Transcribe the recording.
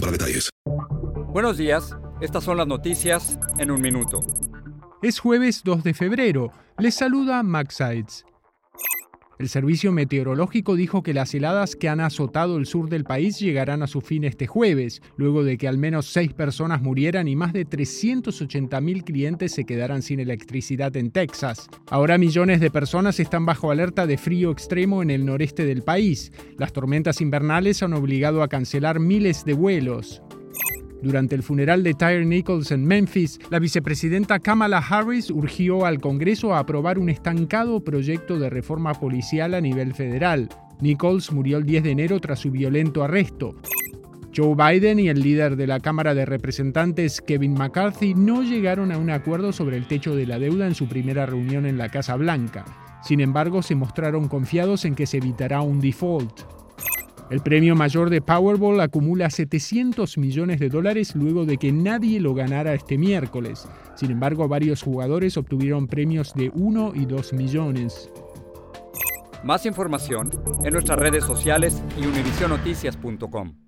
para detalles. Buenos días, estas son las noticias en un minuto. Es jueves 2 de febrero. Les saluda Max Sides. El servicio meteorológico dijo que las heladas que han azotado el sur del país llegarán a su fin este jueves, luego de que al menos seis personas murieran y más de 380.000 clientes se quedaran sin electricidad en Texas. Ahora millones de personas están bajo alerta de frío extremo en el noreste del país. Las tormentas invernales han obligado a cancelar miles de vuelos. Durante el funeral de Tyre Nichols en Memphis, la vicepresidenta Kamala Harris urgió al Congreso a aprobar un estancado proyecto de reforma policial a nivel federal. Nichols murió el 10 de enero tras su violento arresto. Joe Biden y el líder de la Cámara de Representantes, Kevin McCarthy, no llegaron a un acuerdo sobre el techo de la deuda en su primera reunión en la Casa Blanca. Sin embargo, se mostraron confiados en que se evitará un default. El premio mayor de Powerball acumula 700 millones de dólares luego de que nadie lo ganara este miércoles. Sin embargo, varios jugadores obtuvieron premios de 1 y 2 millones. Más información en nuestras redes sociales y univisionoticias.com.